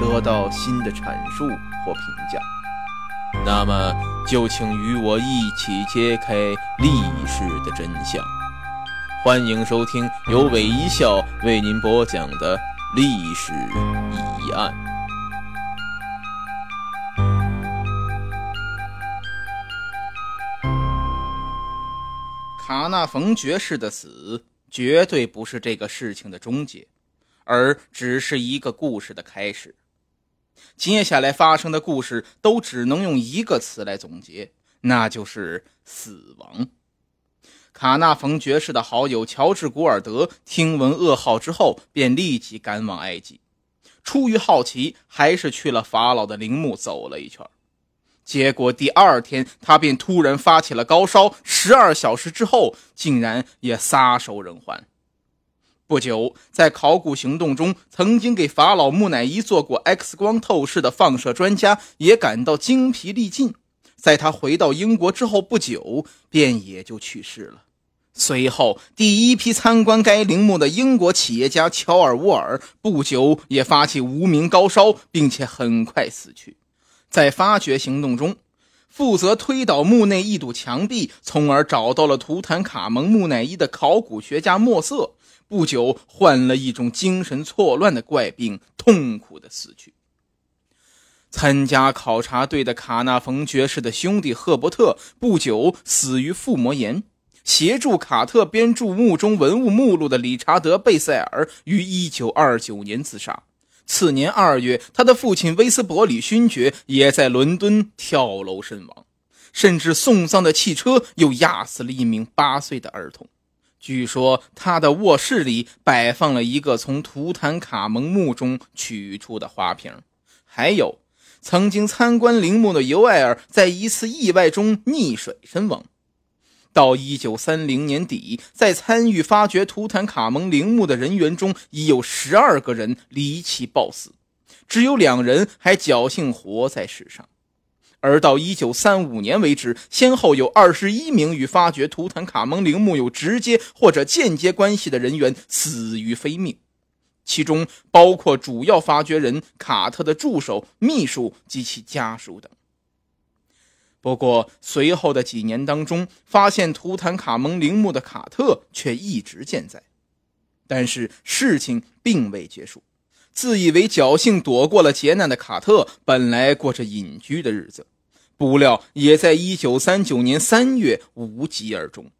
得到新的阐述或评价。那么，就请与我一起揭开历史的真相。欢迎收听由韦一笑为您播讲的历史疑案。卡纳冯爵士的死绝对不是这个事情的终结，而只是一个故事的开始。接下来发生的故事都只能用一个词来总结，那就是死亡。卡纳冯爵士的好友乔治·古尔德听闻噩耗之后，便立即赶往埃及，出于好奇，还是去了法老的陵墓走了一圈。结果第二天，他便突然发起了高烧，十二小时之后，竟然也撒手人寰。不久，在考古行动中曾经给法老木乃伊做过 X 光透视的放射专家也感到精疲力尽，在他回到英国之后不久，便也就去世了。随后，第一批参观该陵墓的英国企业家乔尔沃尔不久也发起无名高烧，并且很快死去。在发掘行动中，负责推倒墓内一堵墙壁，从而找到了图坦卡蒙木乃伊的考古学家莫瑟，不久患了一种精神错乱的怪病，痛苦的死去。参加考察队的卡纳冯爵士的兄弟赫伯特不久死于腹膜炎，协助卡特编著墓中文物目录的理查德贝塞尔于1929年自杀。次年二月，他的父亲威斯伯里勋爵也在伦敦跳楼身亡，甚至送葬的汽车又压死了一名八岁的儿童。据说他的卧室里摆放了一个从图坦卡蒙墓中取出的花瓶，还有曾经参观陵墓的尤艾尔在一次意外中溺水身亡。到一九三零年底，在参与发掘图坦卡蒙陵墓的人员中，已有十二个人离奇暴死，只有两人还侥幸活在世上。而到一九三五年为止，先后有二十一名与发掘图坦卡蒙陵墓有直接或者间接关系的人员死于非命，其中包括主要发掘人卡特的助手、秘书及其家属等。不过，随后的几年当中，发现图坦卡蒙陵墓的卡特却一直健在。但是事情并未结束，自以为侥幸躲过了劫难的卡特，本来过着隐居的日子，不料也在1939年3月无疾而终。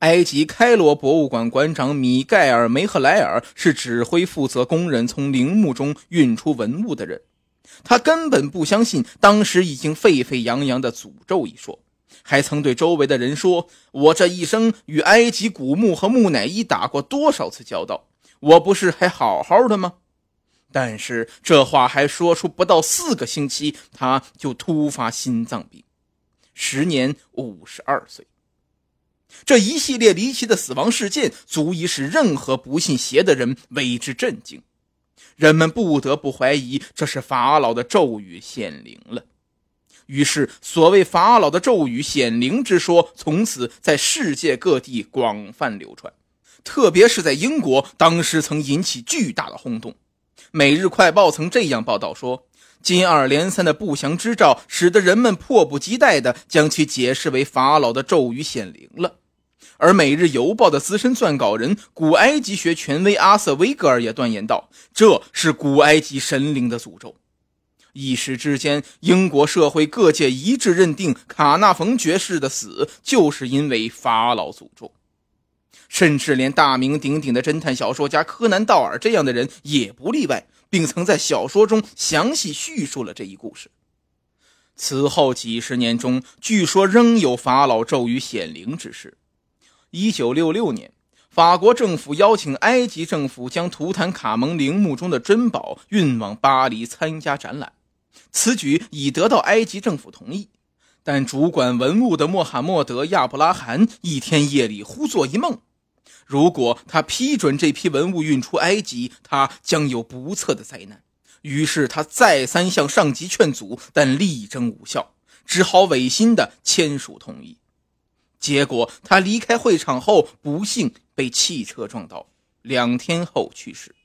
埃及开罗博物馆馆长米盖尔·梅赫莱尔是指挥负责工人从陵墓中运出文物的人。他根本不相信当时已经沸沸扬扬的诅咒一说，还曾对周围的人说：“我这一生与埃及古墓和木乃伊打过多少次交道，我不是还好好的吗？”但是这话还说出不到四个星期，他就突发心脏病，时年五十二岁。这一系列离奇的死亡事件，足以使任何不信邪的人为之震惊。人们不得不怀疑这是法老的咒语显灵了，于是所谓法老的咒语显灵之说从此在世界各地广泛流传，特别是在英国，当时曾引起巨大的轰动。《每日快报》曾这样报道说：“接二连三的不祥之兆，使得人们迫不及待地将其解释为法老的咒语显灵了。”而《每日邮报》的资深撰稿人、古埃及学权威阿瑟·威格尔也断言道：“这是古埃及神灵的诅咒。”一时之间，英国社会各界一致认定卡纳冯爵士的死就是因为法老诅咒，甚至连大名鼎鼎的侦探小说家柯南·道尔这样的人也不例外，并曾在小说中详细叙述了这一故事。此后几十年中，据说仍有法老咒语显灵之事。一九六六年，法国政府邀请埃及政府将图坦卡蒙陵墓中的珍宝运往巴黎参加展览。此举已得到埃及政府同意，但主管文物的穆罕默德·亚布拉罕一天夜里忽做一梦，如果他批准这批文物运出埃及，他将有不测的灾难。于是他再三向上级劝阻，但力争无效，只好违心的签署同意。结果他离开会场后，不幸被汽车撞倒，两天后去世。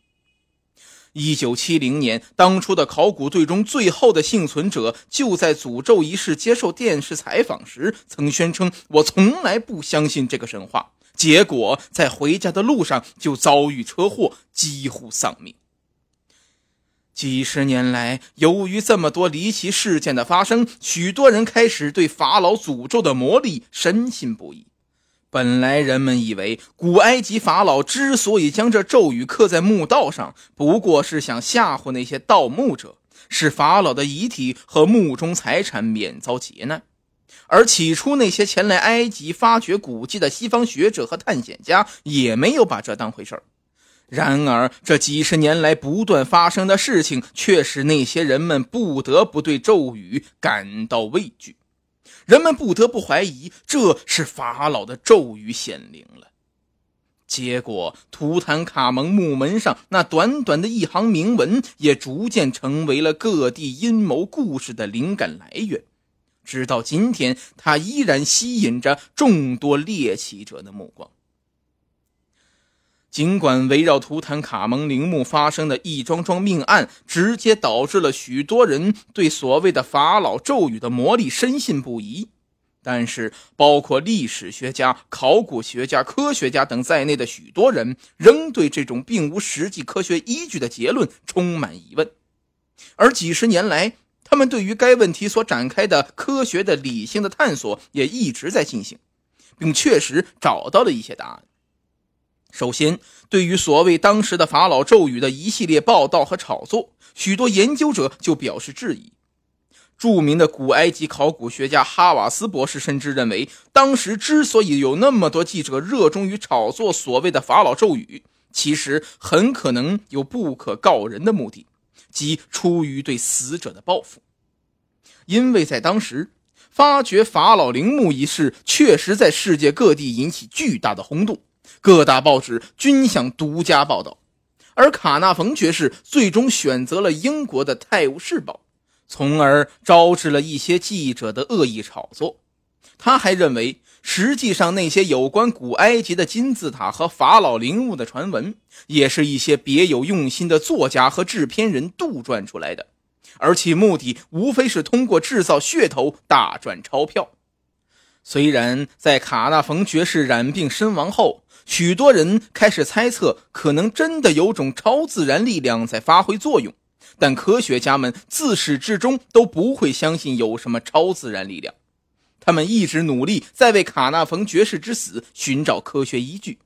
一九七零年，当初的考古队中最后的幸存者，就在诅咒仪式接受电视采访时，曾宣称：“我从来不相信这个神话。”结果在回家的路上就遭遇车祸，几乎丧命。几十年来，由于这么多离奇事件的发生，许多人开始对法老诅咒的魔力深信不疑。本来人们以为古埃及法老之所以将这咒语刻在墓道上，不过是想吓唬那些盗墓者，使法老的遗体和墓中财产免遭劫难。而起初那些前来埃及发掘古迹的西方学者和探险家也没有把这当回事。然而，这几十年来不断发生的事情，却使那些人们不得不对咒语感到畏惧。人们不得不怀疑，这是法老的咒语显灵了。结果，图坦卡蒙墓门上那短短的一行铭文，也逐渐成为了各地阴谋故事的灵感来源。直到今天，它依然吸引着众多猎奇者的目光。尽管围绕图坦卡蒙陵墓发生的一桩桩命案，直接导致了许多人对所谓的法老咒语的魔力深信不疑，但是包括历史学家、考古学家、科学家等在内的许多人，仍对这种并无实际科学依据的结论充满疑问。而几十年来，他们对于该问题所展开的科学的、理性的探索也一直在进行，并确实找到了一些答案。首先，对于所谓当时的法老咒语的一系列报道和炒作，许多研究者就表示质疑。著名的古埃及考古学家哈瓦斯博士甚至认为，当时之所以有那么多记者热衷于炒作所谓的法老咒语，其实很可能有不可告人的目的，即出于对死者的报复。因为在当时，发掘法老陵墓一事确实在世界各地引起巨大的轰动。各大报纸均想独家报道，而卡纳冯爵士最终选择了英国的《泰晤士报》，从而招致了一些记者的恶意炒作。他还认为，实际上那些有关古埃及的金字塔和法老陵墓的传闻，也是一些别有用心的作家和制片人杜撰出来的，而其目的无非是通过制造噱头大赚钞票。虽然在卡纳冯爵士染病身亡后，许多人开始猜测，可能真的有种超自然力量在发挥作用，但科学家们自始至终都不会相信有什么超自然力量。他们一直努力在为卡纳冯爵士之死寻找科学依据。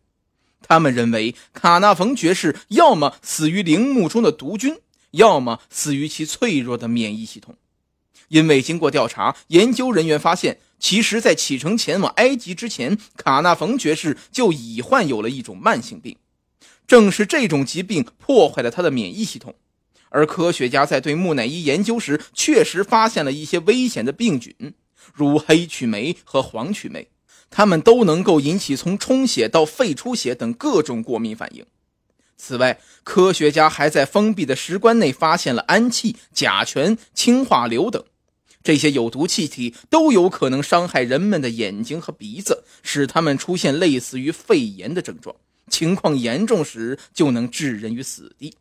他们认为，卡纳冯爵士要么死于陵墓中的毒菌，要么死于其脆弱的免疫系统。因为经过调查，研究人员发现。其实，在启程前往埃及之前，卡纳冯爵士就已患有了一种慢性病，正是这种疾病破坏了他的免疫系统。而科学家在对木乃伊研究时，确实发现了一些危险的病菌，如黑曲霉和黄曲霉，它们都能够引起从充血到肺出血等各种过敏反应。此外，科学家还在封闭的石棺内发现了氨气、甲醛、氢化硫等。这些有毒气体都有可能伤害人们的眼睛和鼻子，使他们出现类似于肺炎的症状，情况严重时就能致人于死地。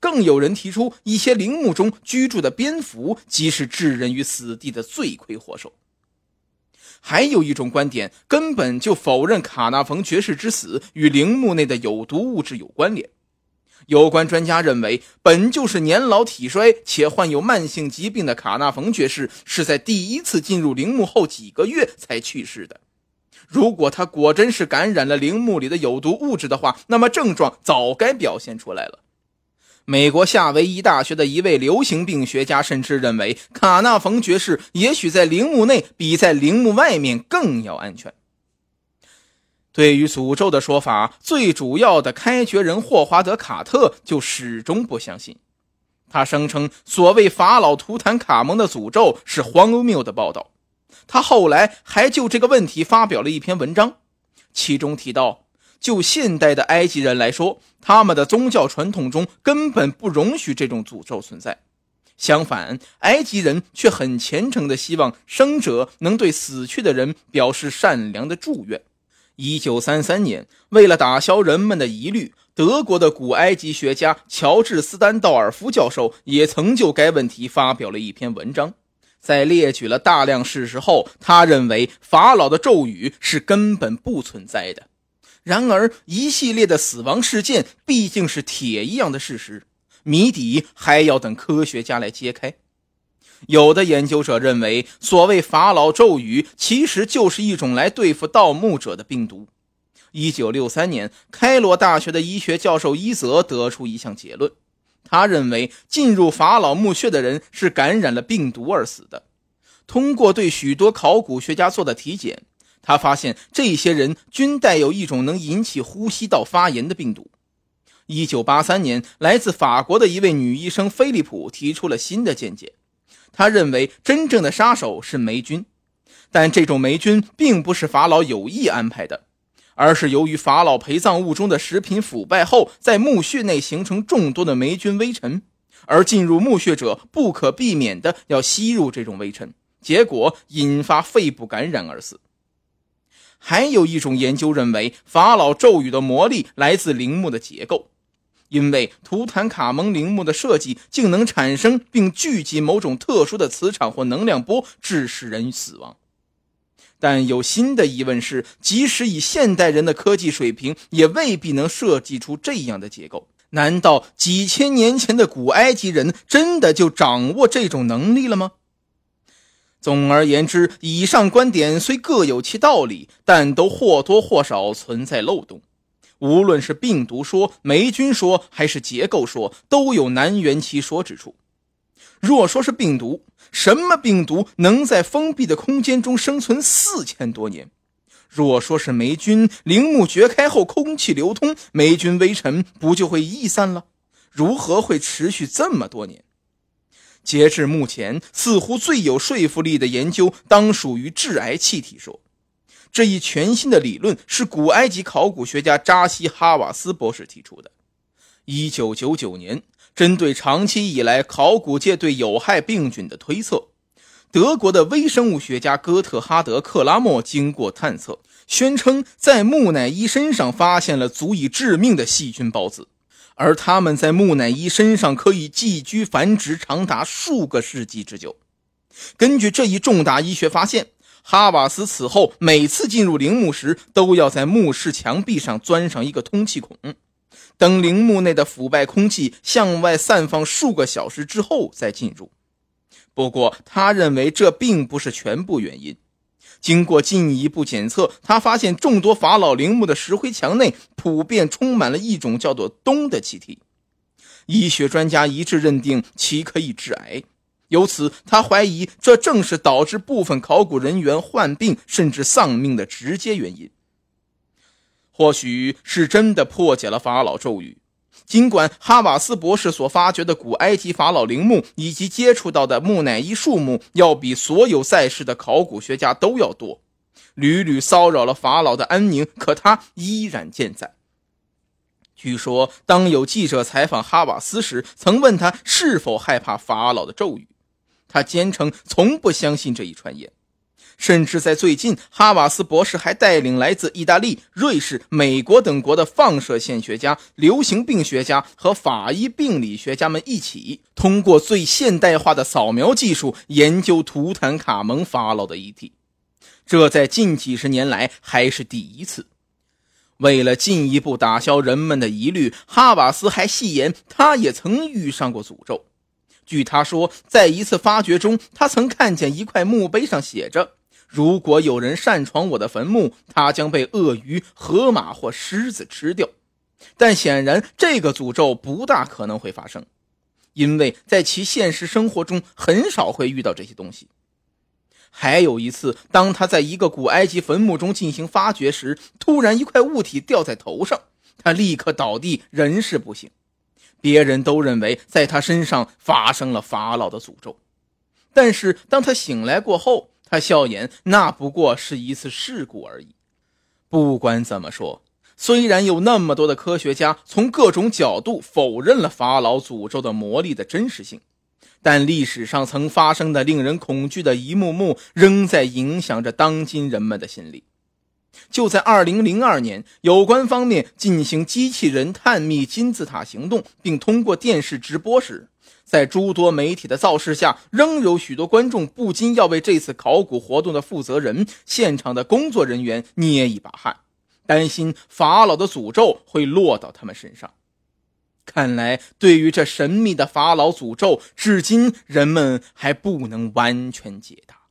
更有人提出，一些陵墓中居住的蝙蝠即是致人于死地的罪魁祸首。还有一种观点，根本就否认卡纳冯爵士之死与陵墓内的有毒物质有关联。有关专家认为，本就是年老体衰且患有慢性疾病的卡纳冯爵士，是在第一次进入陵墓后几个月才去世的。如果他果真是感染了陵墓里的有毒物质的话，那么症状早该表现出来了。美国夏威夷大学的一位流行病学家甚至认为，卡纳冯爵士也许在陵墓内比在陵墓外面更要安全。对于诅咒的说法，最主要的开掘人霍华德·卡特就始终不相信。他声称，所谓法老图坦卡蒙的诅咒是荒谬的报道。他后来还就这个问题发表了一篇文章，其中提到，就现代的埃及人来说，他们的宗教传统中根本不容许这种诅咒存在。相反，埃及人却很虔诚地希望生者能对死去的人表示善良的祝愿。一九三三年，为了打消人们的疑虑，德国的古埃及学家乔治斯丹道尔夫教授也曾就该问题发表了一篇文章。在列举了大量事实后，他认为法老的咒语是根本不存在的。然而，一系列的死亡事件毕竟是铁一样的事实，谜底还要等科学家来揭开。有的研究者认为，所谓法老咒语其实就是一种来对付盗墓者的病毒。一九六三年，开罗大学的医学教授伊泽得出一项结论，他认为进入法老墓穴的人是感染了病毒而死的。通过对许多考古学家做的体检，他发现这些人均带有一种能引起呼吸道发炎的病毒。一九八三年，来自法国的一位女医生菲利普提出了新的见解。他认为真正的杀手是霉菌，但这种霉菌并不是法老有意安排的，而是由于法老陪葬物中的食品腐败后，在墓穴内形成众多的霉菌微尘，而进入墓穴者不可避免的要吸入这种微尘，结果引发肺部感染而死。还有一种研究认为，法老咒语的魔力来自陵墓的结构。因为图坦卡蒙陵墓的设计竟能产生并聚集某种特殊的磁场或能量波，致使人死亡。但有新的疑问是：即使以现代人的科技水平，也未必能设计出这样的结构。难道几千年前的古埃及人真的就掌握这种能力了吗？总而言之，以上观点虽各有其道理，但都或多或少存在漏洞。无论是病毒说、霉菌说，还是结构说，都有难圆其说之处。若说是病毒，什么病毒能在封闭的空间中生存四千多年？若说是霉菌，陵墓掘开后空气流通，霉菌微尘不就会逸散了？如何会持续这么多年？截至目前，似乎最有说服力的研究，当属于致癌气体说。这一全新的理论是古埃及考古学家扎西·哈瓦斯博士提出的。一九九九年，针对长期以来考古界对有害病菌的推测，德国的微生物学家哥特哈德·克拉默经过探测，宣称在木乃伊身上发现了足以致命的细菌孢子，而它们在木乃伊身上可以寄居繁殖长达数个世纪之久。根据这一重大医学发现。哈瓦斯此后每次进入陵墓时，都要在墓室墙壁上钻上一个通气孔，等陵墓内的腐败空气向外散放数个小时之后再进入。不过，他认为这并不是全部原因。经过进一步检测，他发现众多法老陵墓的石灰墙内普遍充满了一种叫做氡的气体，医学专家一致认定其可以致癌。由此，他怀疑这正是导致部分考古人员患病甚至丧命的直接原因。或许是真的破解了法老咒语。尽管哈瓦斯博士所发掘的古埃及法老陵墓以及接触到的木乃伊数目要比所有在世的考古学家都要多，屡屡骚扰了法老的安宁，可他依然健在。据说，当有记者采访哈瓦斯时，曾问他是否害怕法老的咒语。他坚称从不相信这一传言，甚至在最近，哈瓦斯博士还带领来自意大利、瑞士、美国等国的放射线学家、流行病学家和法医病理学家们一起，通过最现代化的扫描技术研究图坦卡蒙法老的遗体。这在近几十年来还是第一次。为了进一步打消人们的疑虑，哈瓦斯还戏言他也曾遇上过诅咒。据他说，在一次发掘中，他曾看见一块墓碑上写着：“如果有人擅闯我的坟墓，他将被鳄鱼、河马或狮子吃掉。”但显然，这个诅咒不大可能会发生，因为在其现实生活中很少会遇到这些东西。还有一次，当他在一个古埃及坟墓中进行发掘时，突然一块物体掉在头上，他立刻倒地，人事不省。别人都认为在他身上发生了法老的诅咒，但是当他醒来过后，他笑言那不过是一次事故而已。不管怎么说，虽然有那么多的科学家从各种角度否认了法老诅咒的魔力的真实性，但历史上曾发生的令人恐惧的一幕幕，仍在影响着当今人们的心理。就在2002年，有关方面进行机器人探秘金字塔行动，并通过电视直播时，在诸多媒体的造势下，仍有许多观众不禁要为这次考古活动的负责人、现场的工作人员捏一把汗，担心法老的诅咒会落到他们身上。看来，对于这神秘的法老诅咒，至今人们还不能完全解答。